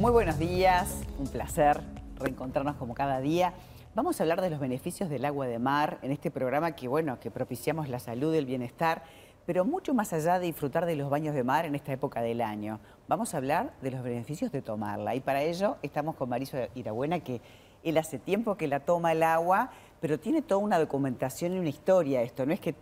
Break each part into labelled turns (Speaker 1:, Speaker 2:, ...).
Speaker 1: Muy buenos días, un placer reencontrarnos como cada día. Vamos a hablar de los beneficios del agua de mar en este programa que, bueno, que propiciamos la salud y el bienestar, pero mucho más allá de disfrutar de los baños de mar en esta época del año. Vamos a hablar de los beneficios de tomarla y para ello estamos con Mauricio Irabuena, que él hace tiempo que la toma el agua, pero tiene toda una documentación y una historia esto. No es que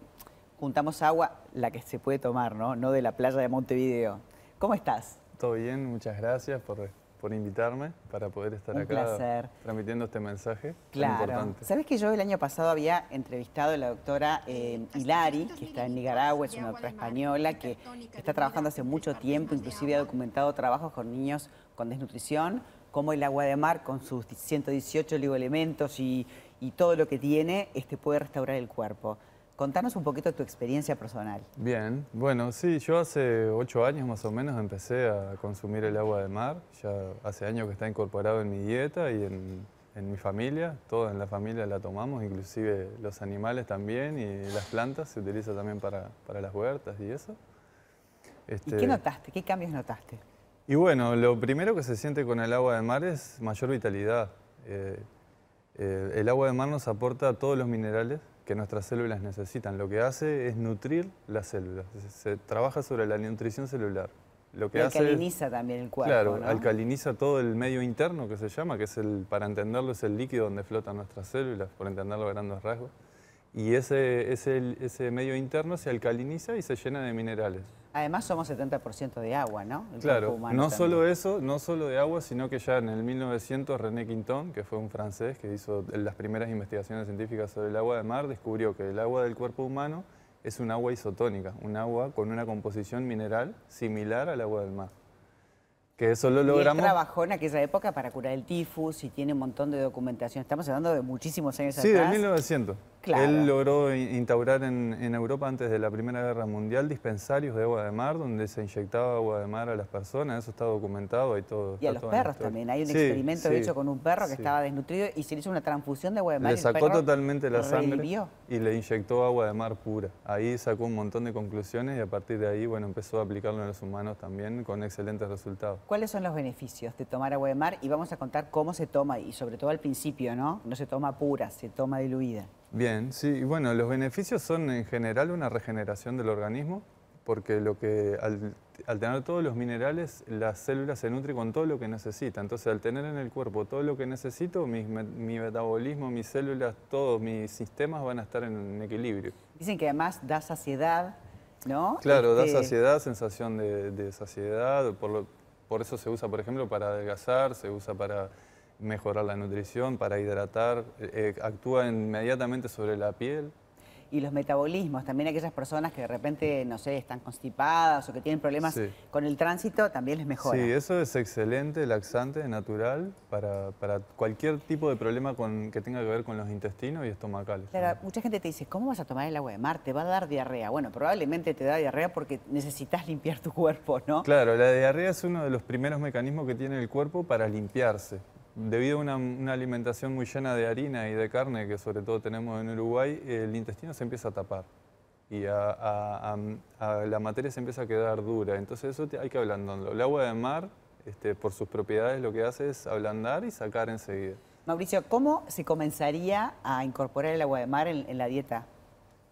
Speaker 1: juntamos agua, la que se puede tomar, ¿no? No de la playa de Montevideo. ¿Cómo estás?
Speaker 2: Todo bien, muchas gracias por por invitarme para poder estar acá transmitiendo este mensaje
Speaker 1: claro.
Speaker 2: importante.
Speaker 1: Sabes que yo el año pasado había entrevistado a la doctora eh, Hilari, que está en Nicaragua, es una doctora española que está trabajando hace mucho tiempo, inclusive ha documentado trabajos con niños con desnutrición, como el agua de mar con sus 118 oligoelementos y, y todo lo que tiene este, puede restaurar el cuerpo. Contanos un poquito de tu experiencia personal.
Speaker 2: Bien, bueno, sí, yo hace ocho años más o menos empecé a consumir el agua de mar. Ya hace años que está incorporado en mi dieta y en, mi familia. Todos en la familia la tomamos, inclusive los animales también y las plantas se utiliza también para, las huertas y eso.
Speaker 1: ¿Y este, qué notaste? ¿Qué cambios notaste?
Speaker 2: Y bueno, lo primero que se siente con el agua de mar es mayor vitalidad. Eh, eh, el agua de mar nos aporta todos los minerales que nuestras células necesitan. Lo que hace es nutrir las células. Se, trabaja sobre la nutrición celular.
Speaker 1: Lo que alcaliniza también el cuerpo.
Speaker 2: Claro, alcaliniza todo el medio interno que se llama, que es el, para entenderlo, es el líquido donde flotan nuestras células, por entenderlo a grandes rasgos. Y ese, ese, ese medio interno se alcaliniza y se llena de minerales.
Speaker 1: Además somos 70% de agua, ¿no?
Speaker 2: claro, no solo eso, no solo de agua, sino que ya en el 1900 René Quinton, que fue un francés que hizo las primeras investigaciones científicas sobre el agua de mar, descubrió que el agua del cuerpo humano es un agua isotónica, un agua con una composición mineral similar al agua del mar. Que eso lo logramos.
Speaker 1: Y él trabajó en aquella época para curar el tifus y tiene un montón de documentación. Estamos hablando de muchísimos años
Speaker 2: sí, atrás. Sí, de 1900. Él logró instaurar en, Europa antes de la Primera Guerra Mundial dispensarios de agua de mar donde se inyectaba agua de mar a las personas, eso está documentado y todo.
Speaker 1: Y a los perros también, hay un experimento hecho con un perro que estaba desnutrido y se le hizo una transfusión de agua de mar.
Speaker 2: Le sacó totalmente la sangre y le inyectó agua de mar pura. Ahí sacó un montón de conclusiones y a partir de ahí bueno, empezó a aplicarlo en los humanos también con excelentes resultados.
Speaker 1: ¿Cuáles son los beneficios de tomar agua de mar? Y vamos a contar cómo se toma y sobre todo al principio, ¿no? No se toma pura, se toma diluida.
Speaker 2: Bien, sí, bueno, los beneficios son en general una regeneración del organismo, porque lo que al, tener todos los minerales, las células se nutren con todo lo que necesita. Entonces, al tener en el cuerpo todo lo que necesito, mi, metabolismo, mis células, todos mis sistemas van a estar en, equilibrio.
Speaker 1: Dicen que además da saciedad, ¿no?
Speaker 2: Claro, da este saciedad, sensación de, saciedad, por, por eso se usa, por ejemplo, para adelgazar, se usa para mejorar la nutrición, para hidratar, eh, eh, actúa inmediatamente sobre la piel.
Speaker 1: Y los metabolismos, también aquellas personas que de repente, no sé, están constipadas o que tienen problemas con el tránsito, también les mejora.
Speaker 2: Sí, eso es excelente, laxante, natural, para, cualquier tipo de problema con, que tenga que ver con los intestinos y estomacales.
Speaker 1: Claro, mucha gente te dice, ¿cómo vas a tomar el agua de mar? Te va a dar diarrea. Bueno, probablemente te da diarrea porque necesitas limpiar tu cuerpo, ¿no?
Speaker 2: Claro, la diarrea es uno de los primeros mecanismos que tiene el cuerpo para limpiarse debido a una, alimentación muy llena de harina y de carne que sobre todo tenemos en Uruguay, el intestino se empieza a tapar y a, la materia se empieza a quedar dura. Entonces eso hay que ablandarlo. El agua de mar, este, por sus propiedades, lo que hace es ablandar y sacar enseguida.
Speaker 1: Mauricio, ¿cómo se comenzaría a incorporar el agua de mar en la dieta?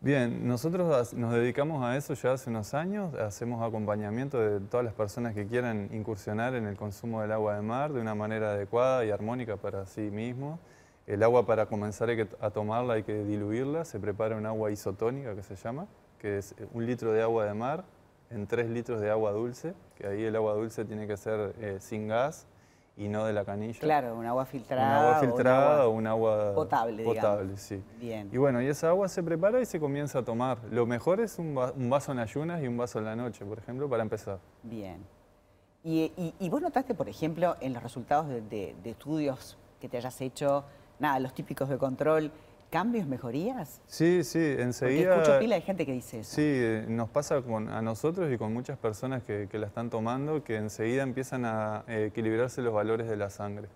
Speaker 2: Bien, nosotros nos dedicamos a eso ya hace unos años, hacemos acompañamiento de todas las personas que quieran incursionar en el consumo del agua de mar de una manera adecuada y armónica para sí mismo. El agua para comenzar a tomarla hay que diluirla, se prepara un agua isotónica que se llama, que es un litro de agua de mar en tres litros de agua dulce, que ahí el agua dulce tiene que ser eh, sin gas, y no de la canilla.
Speaker 1: Claro, un agua filtrada.
Speaker 2: Un agua filtrada o un agua,
Speaker 1: potable.
Speaker 2: Potable, sí. Bien. Y bueno, y esa agua se prepara y se comienza a tomar. Lo mejor es un, vaso en ayunas y un vaso en la noche, por ejemplo, para empezar.
Speaker 1: Bien. Y, vos notaste, por ejemplo, en los resultados de, de estudios que te hayas hecho, nada, los típicos de control, cambios, mejorías?
Speaker 2: Sí, sí, enseguida...
Speaker 1: Porque escucho pila de gente que dice eso.
Speaker 2: Sí, nos pasa con, a nosotros y con muchas personas que, la están tomando que enseguida empiezan a equilibrarse los valores de la sangre.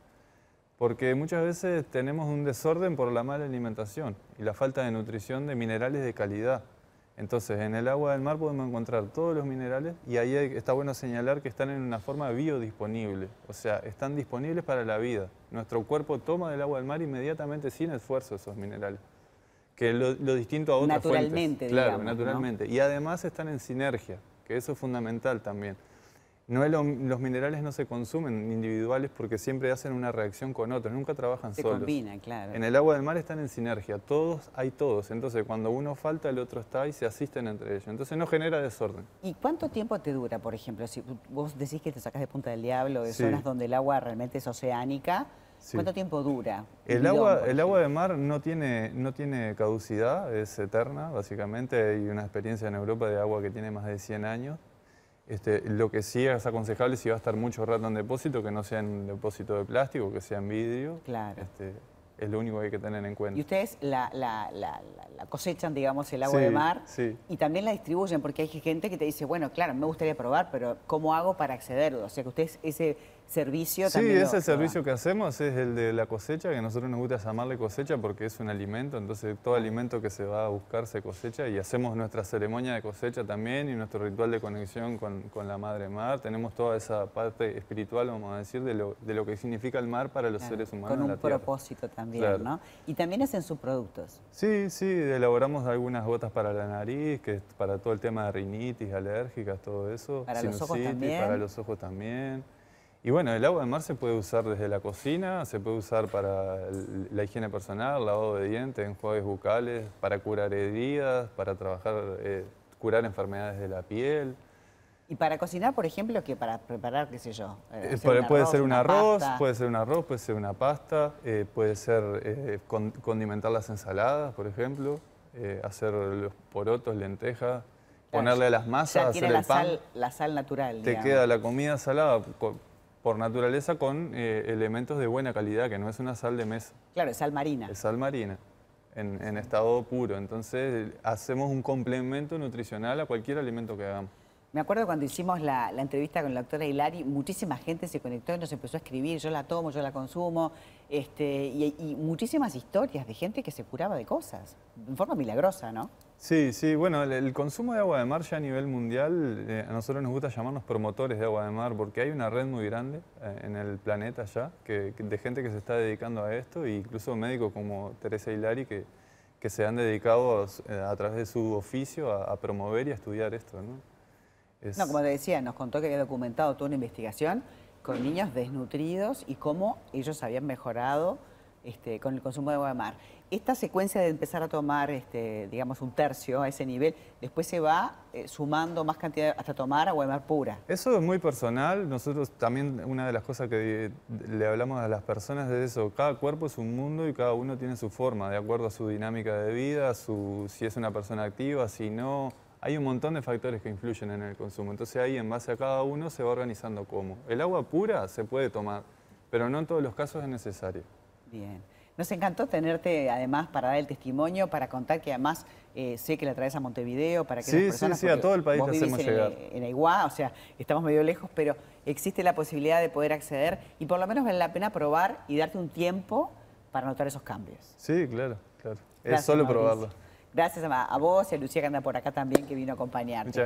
Speaker 2: Porque muchas veces tenemos un desorden por la mala alimentación y la falta de nutrición de minerales de calidad. Entonces, en el agua del mar podemos encontrar todos los minerales y ahí está bueno señalar que están en una forma biodisponible, o sea, están disponibles para la vida. Nuestro cuerpo toma del agua del mar inmediatamente sin esfuerzo esos minerales, que lo, distinto a otras
Speaker 1: naturalmente,
Speaker 2: fuentes. Claro, naturalmente. Y además están en sinergia, que eso es fundamental también. No los minerales no se consumen individuales porque siempre hacen una reacción con otros, nunca trabajan
Speaker 1: se
Speaker 2: solos.
Speaker 1: Se combinan, claro.
Speaker 2: En el agua del mar están en sinergia, todos hay todos. Entonces cuando uno falta, el otro está y se asisten entre ellos. Entonces no genera desorden.
Speaker 1: ¿Y cuánto tiempo te dura, por ejemplo? Si vos decís que te sacas de Punta del Diablo, de zonas donde el agua realmente es oceánica, ¿cuánto tiempo dura?
Speaker 2: El agua, el agua de mar no tiene, no tiene caducidad, es eterna, básicamente. Hay una experiencia en Europa de agua que tiene más de 100 años. Este, lo que sí es aconsejable si va a estar mucho rato en depósito, que no sea en depósito de plástico, que sea en vidrio.
Speaker 1: Claro.
Speaker 2: Este, es lo único que hay que tener en cuenta.
Speaker 1: Y ustedes la, cosechan, digamos, el agua de mar y también la distribuyen, porque hay gente que te dice, bueno, claro, me gustaría probar, pero ¿cómo hago para acceder? O sea, que ustedes ese servicio
Speaker 2: sí,
Speaker 1: también.
Speaker 2: Sí, ese servicio que hacemos es el de la cosecha, que a nosotros nos gusta llamarle cosecha porque es un alimento, entonces todo alimento que se va a buscar se cosecha y hacemos nuestra ceremonia de cosecha también y nuestro ritual de conexión con, la Madre Mar. Tenemos toda esa parte espiritual, vamos a decir, de lo, de lo que significa el mar para los seres humanos.
Speaker 1: Con un propósito también, ¿no? Y también hacen sus productos.
Speaker 2: Sí, sí, elaboramos algunas gotas para la nariz, que es para todo el tema de rinitis, alérgicas, todo eso.
Speaker 1: Para los ojos también.
Speaker 2: Para los ojos también. Y bueno, el agua de mar se puede usar desde la cocina, se puede usar para la higiene personal, lavado de dientes, enjuagues bucales, para curar heridas, para trabajar, eh, curar enfermedades de la piel.
Speaker 1: Y para cocinar, por ejemplo, que para preparar, qué sé yo.
Speaker 2: Eh, puede, ser un arroz, puede ser un arroz, puede ser una pasta, eh, puede ser condimentar las ensaladas, por ejemplo, hacer los porotos, lentejas, ponerle a las masas, hacer el
Speaker 1: la
Speaker 2: pan.
Speaker 1: Sal, la sal natural.
Speaker 2: Te queda la comida salada por naturaleza con eh, elementos de buena calidad, que no es una sal de mesa.
Speaker 1: Claro, es sal marina.
Speaker 2: Es sal marina, en, estado puro. Entonces hacemos un complemento nutricional a cualquier alimento que hagamos.
Speaker 1: Me acuerdo cuando hicimos la, entrevista con la doctora Hilari, muchísima gente se conectó y nos empezó a escribir, yo la tomo, yo la consumo, este, y, y muchísimas historias de gente que se curaba de cosas, en forma milagrosa, ¿no?
Speaker 2: Sí, sí, bueno, el, consumo de agua de mar ya a nivel mundial, eh, a nosotros nos gusta llamarnos promotores de agua de mar porque hay una red muy grande eh, en el planeta ya que, de gente que se está dedicando a esto e incluso médicos como Teresa Hilari que, que se han dedicado eh, a, través de su oficio a, promover y a estudiar esto. ¿no?
Speaker 1: No, como te decía, nos contó que había documentado toda una investigación con niños desnutridos y cómo ellos habían mejorado este, con el consumo de agua de mar. Esta secuencia de empezar a tomar, este, digamos, un tercio a ese nivel, después se va eh, sumando más cantidad hasta tomar agua de mar pura.
Speaker 2: Eso es muy personal. Nosotros también, una de las cosas que le hablamos a las personas es eso. Cada cuerpo es un mundo y cada uno tiene su forma, de acuerdo a su dinámica de vida, su, si es una persona activa, si no. Hay un montón de factores que influyen en el consumo. Entonces ahí, en base a cada uno, se va organizando cómo. El agua pura se puede tomar, pero no en todos los casos es necesario.
Speaker 1: Bien. Nos encantó tenerte además para dar el testimonio, para contar que además eh, sé que la traes a Montevideo, para que
Speaker 2: sí,
Speaker 1: las personas...
Speaker 2: Sí, sí, a todo el país
Speaker 1: le
Speaker 2: hacemos
Speaker 1: en,
Speaker 2: llegar.
Speaker 1: En Aiguá, o sea, estamos medio lejos, pero existe la posibilidad de poder acceder y por lo menos vale la pena probar y darte un tiempo para notar esos cambios.
Speaker 2: Sí, claro, claro. es solo probarlo.
Speaker 1: Gracias a, vos y a Lucía que anda por acá también, que vino a acompañarte.